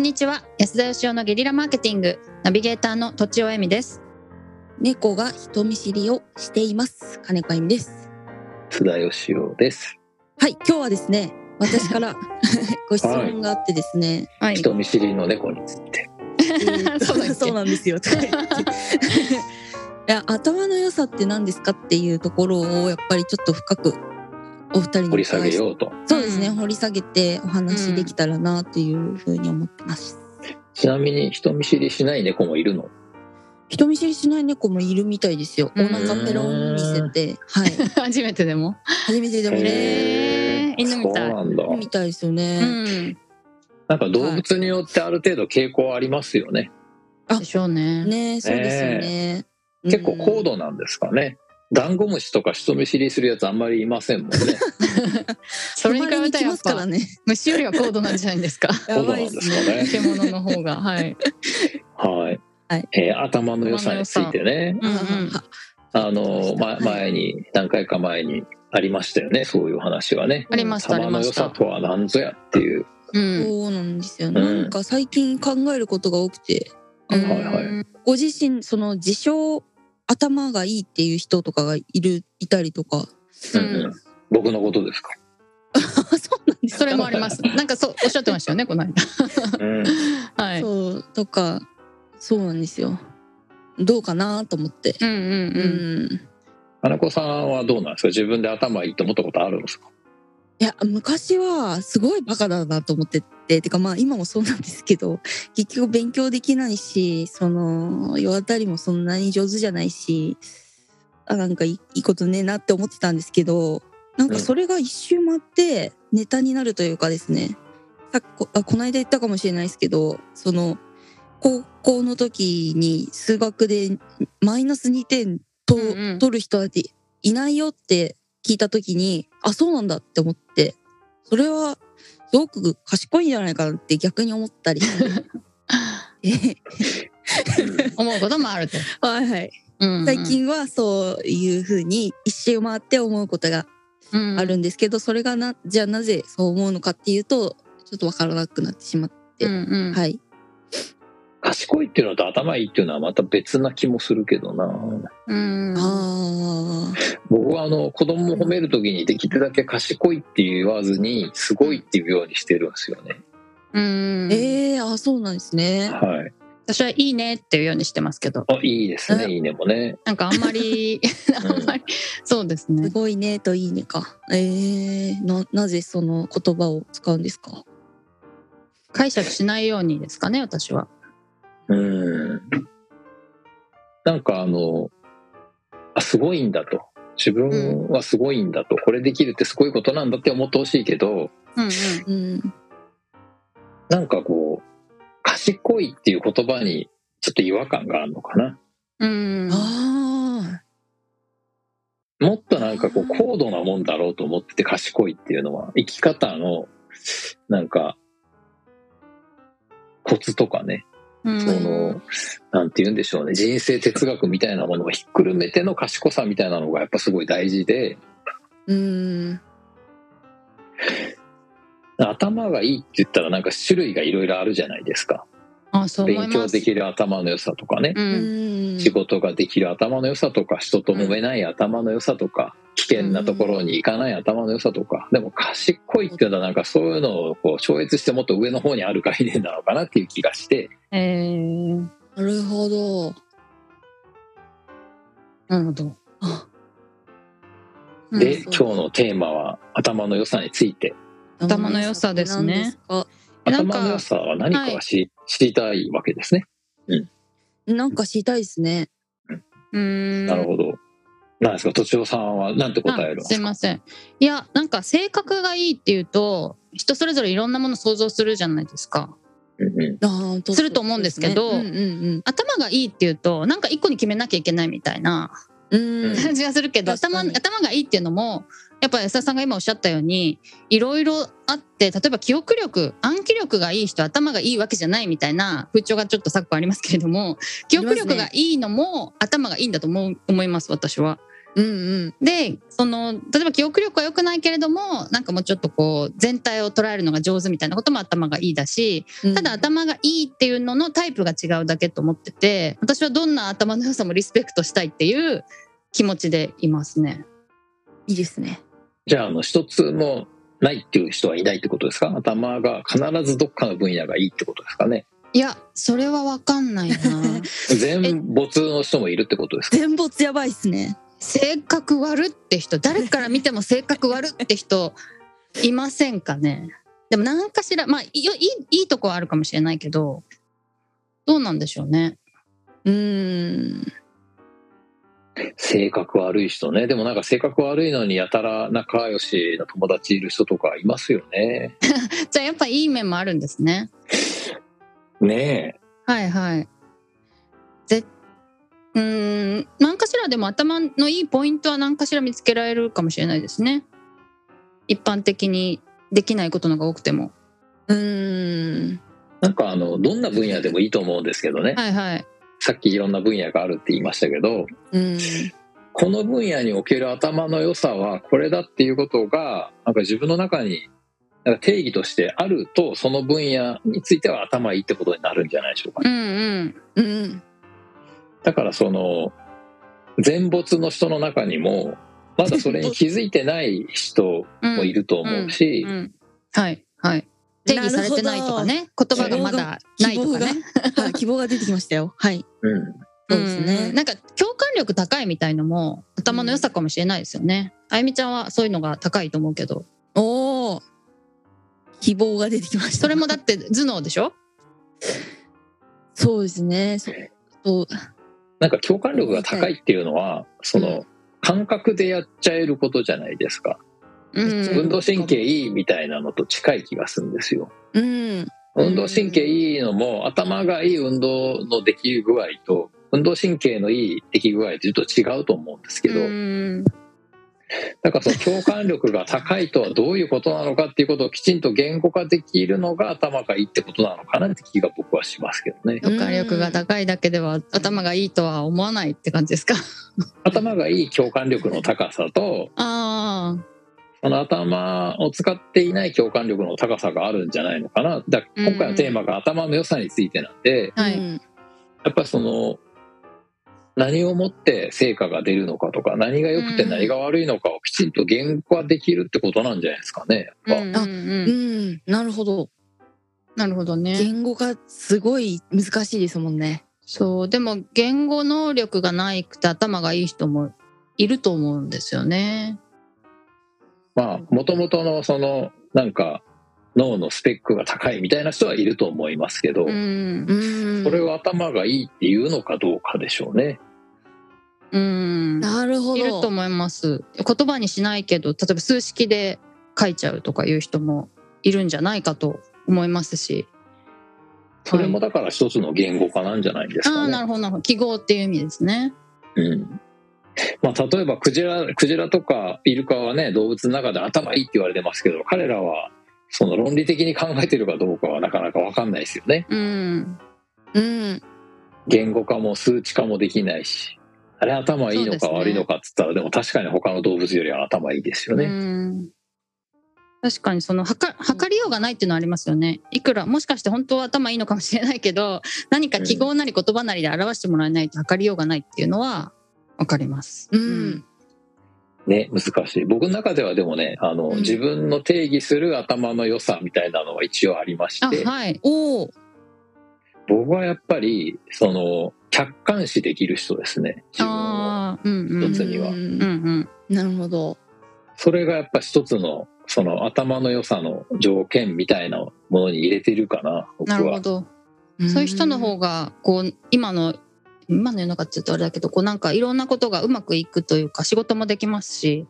んにちは。安田義雄のゲリラマーケティング。ナビゲーターのとちおえみです。猫が人見知りをしています。金子恵美です。津田義雄です。はい今日はですね私から ご質問があってですね、はい。人見知りの猫について。そうなんですよ。いや頭の良さって何ですかっていうところをやっぱりちょっと深くお二人に掘り下げようと。そうですね、うん。掘り下げてお話できたらなというふうに思ってます、ちなみに人見知りしない猫もいるの？人見知りしない猫もいるみたいですよ。おうん。腹ペロン見せてはい。初めてでも？初めてでもね。犬みたい。そうなんだ。みたいですようね、ん。なんか動物によってある程度傾向ありますよね。でしょうね。ねそうですよね、結構高うん度なんですかね。ダンゴムシとか人見知りするやつあんまりいませんもんね。それに比べたらやっぱすからね虫よりは高度なんじゃないですか。やばいですねそうなんです 獣の方がはい。はい。はい。えー頭の良さについてね。うんうん。あの、ま、はい。前に、何回か前にありましたよね。そういう話はね。ありましたあり頭の良さとは何ぞやっていう。うん。そうなんですよ、ん。なんか最近考えることが多くて。はいはい。ご自身その自称頭がいいっていう人とかがいるいたりとか。うん。うんうん僕のことですか？あ そうなんですか？それもあります。なんかそうおっしゃってましたよねこの間。うん。はい。そうとかそうなんですよ。どうかなと思って。うんうんううん。ん金子さんはどうなんですか？自分で頭いいと思ったことあるんですか？いや昔はすごいバカだなと思ってててかまあ今もそうなんですけど結局勉強できないしその世当たりもそんなに上手じゃないしあなんかいいことねえなって思ってたんですけどなんかそれが一周回ってネタになるというかですね。さっこあこの間言ったかもしれないですけどその高校の時に数学でマイナス2点と、うんうん。取る人なんていないよって聞いた時にあそうなんだって思ってそれはすごく賢いんじゃないかなって逆に思ったり 思うこともあると、はいはい。うんうん。最近はそういうふうに一周回って思うことがうん。あるんですけど、それがなじゃあなぜそう思うのかっていうとちょっとわからなくなってしまって、うんうん。はい賢いっていうのと頭いいっていうのはまた別な気もするけどな。うんあ僕はあの子供を褒めるときにできるだけ賢いって言わずにすごいっていうようにしてるんですよね。うんーえー、あそうなんですねはい。私はいいねっていうようにしてますけどあいいですね。うんいいねもね。なんかあんまり あんまりそうですすねごいねといいねかえー、ななぜその言葉を使うんですか？解釈しないようにですかね私はうん。なんかあの、あ、すごいんだと。自分はすごいんだと。これできるってすごいことなんだって思ってほしいけど、うんうんうんなんかこう、賢いっていう言葉にちょっと違和感があるのかな。うんあもっとなんかこう高度なもんだろうと思ってて賢いっていうのは生き方のなんかコツとかね、うん。そのなんて言うんでしょうね。人生哲学みたいなものをひっくるめての賢さみたいなのがやっぱすごい大事で。ーうん。頭がいいって言ったらなんか種類がいろいろあるじゃないですか。あそう勉強できる頭の良さとかね。ううん。ん仕事ができる頭の良さとか人と揉めない頭の良さとか。危険なところに行かない頭の良さとか。でも賢いっていうのはなんかそういうのをこう超越してもっと上の方にある概念なのかなっていう気がして。えー、なるほど。なるほど。あでう。ん今日のテーマは頭の良さについて。頭の良さですね。頭の良さは何かは知り,、知りたいわけですね。なんか知りたいですね。うん。なるほど。なんですか、とちおさんはなんて答えるすすか？いません。いやなんか性格がいいっていうと人それぞれいろんなもの想像するじゃないですか。うんうん。すると思うんですけどそうですね。うん頭がいいっていうとなんか一個に決めなきゃいけないみたいなうん。うんうん感じがするけど、頭頭がいいっていうのもやっぱ安田さんが今おっしゃったようにいろいろあって例えば記憶力暗記力がいい人は頭がいいわけじゃないみたいな風潮がちょっと昨今ありますけれども記憶力がいいのも頭がいいんだと思う思います私は。うんうん。でその例えば記憶力は良くないけれどもなんかもうちょっとこう全体を捉えるのが上手みたいなことも頭がいいだしうん。ただ頭がいいっていうののタイプが違うだけと思ってて私はどんな頭の良さもリスペクトしたいっていう気持ちでいますね。いいですね。じゃあ、あの、一つもないっていう人はいないってことですか？頭が必ずどっかの分野がいいってことですかね？いやそれは分かんないな。全没の人もいるってことですか？全没やばいっすね性格悪って人誰から見ても性格悪って人 いませんかね？でも何かしらまあいいいいいいとこはあるかもしれないけどどうなんでしょうね？うーん。性格悪い人ね。でもなんか性格悪いのにやたら仲良しな友達いる人とかいますよね。じゃあやっぱいい面もあるんですね。ねはいはい。ぜうーん。何かしらでも頭のいいポイントは何かしら見つけられるかもしれないですね。一般的にできないことのが多くても。うーん。え。なんかあの、どんな分野でもいいと思うんですけどね。はいはい。さっきいろんな分野があるって言いましたけど、うん。この分野における頭の良さはこれだっていうことが、なんか自分の中になんか定義としてあると、その分野については頭いいってことになるんじゃないでしょうかね。うんうん。うんだからその、全没の人の中にも、まだそれに気づいてない人うんもいると思うし、うん、はい。はい。定義されてないとかね。言葉がまだないとかね。はい 希望が出てきましたよ。はい。うん。そうですね。ん。なんか共感力高いみたいのも頭の良さかもしれないですよね、あゆみちゃんはそういうのが高いと思うけど。おお希望が出てきました。それもだって頭脳でしょ？そうですね。そそうなんか共感力が高いっていうのは、その、感覚でやっちゃえることじゃないですか。うん運動神経いいみたいなのと近い気がするんですよ。うん運動神経いいのも頭がいい運動のでき具合と運動神経のいい出来具合ってちょっと違うと思うんですけど、うん だからその共感力が高いとはどういうことなのかっていうことをきちんと言語化できるのが頭がいいってことなのかなって気が僕はしますけどね。共感力が高いだけでは頭がいいとは思わないって感じですか？頭がいい共感力の高さとああその頭を使っていない共感力の高さがあるんじゃないのかな。だ今回のテーマが頭の良さについてなんで、はい、うんやっぱりその何をもって成果が出るのかとか何が良くて何が悪いのかをきちんと言語化できるってことなんじゃないですかね。やっぱ。うんうんううん。んなるほど。なるほどね。言語がすごい難しいですもんね。そう。でも言語能力がないくて頭がいい人もいると思うんですよね。まあもともとのそのなんか脳のスペックが高いみたいな人はいると思いますけど、うん。うんそれを頭がいいっていうのかどうかでしょうね。うん。なるほど。いると思います言葉にしないけど例えば数式で書いちゃうとかいう人もいるんじゃないかと思いますし。それもだから一つの言語化なんじゃないですああかね。なるほどなるほど。記号っていう意味ですね。うん。まあ、例えばクジラクジラとかイルカはね動物の中で頭いいって言われてますけど彼らはその論理的に考えてるかどうかはなかなか分かんないですよね。うん。うん。言語化も数値化もできないし。あれ頭いいのか悪いのかっつったらでも確かに他の動物よりは頭いいですようね。ん。確かにその測測りようがないっていうのはありますよね。いくらもしかして本当は頭いいのかもしれないけど何か記号なり言葉なりで表してもらえないと測りようがないっていうのは分かります。うんね難しい。僕の中ではでもねあの、うん。自分の定義する頭の良さみたいなのは一応ありましあてはい。おお僕はやっぱりその客観視できる人ですね。自分を。ああうんうん。一つには。うんうん。うんなるほど。それがやっぱ一つのその頭の良さの条件みたいなものに入れてるかな僕は。なるほど。そういう人の方がこう今の今の世の中って言うとあれだけどこうなんかいろんなことがうまくいくというか仕事もできますし。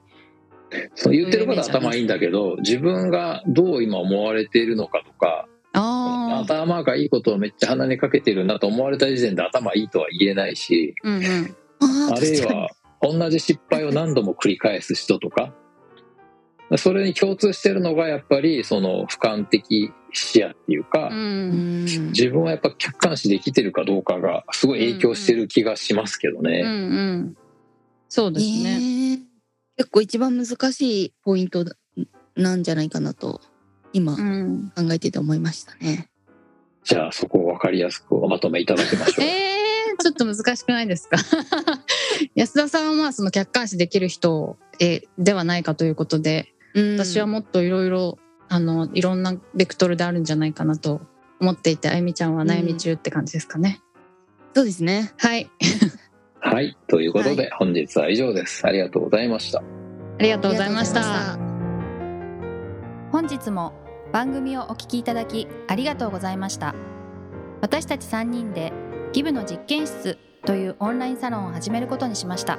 その言ってることは頭いいんだけど自分がどう今思われているのかとか頭がいいことをめっちゃ鼻にかけてるなと思われた時点で頭いいとは言えないしうんうんあーあるいは同じ失敗を何度も繰り返す人とかそれに共通してるのがやっぱりその俯瞰的視野っていうか、ううんん自分はやっぱ客観視できてるかどうかがすごい影響してる気がしますけどね。うんうんそうですね、ね結構一番難しいポイントなんじゃないかなと今考うん、えてて思いましたね。じゃあそこを分かりやすくおまとめいただきましょう。えー、ちょっと難しくないですか？安田さんはまあその客観視できる人えではないかということでうん私はもっといろいろあのいろんなベクトルであるんじゃないかなと思っていてあゆみちゃんは悩み中って感じですかね、そうですね。はいはい。ということで、本日は以上です。ありがとうございました。ありがとうございました本日も番組をお聞きいただきありがとうございました私たち3人でギブの実験室というオンラインサロンを始めることにしました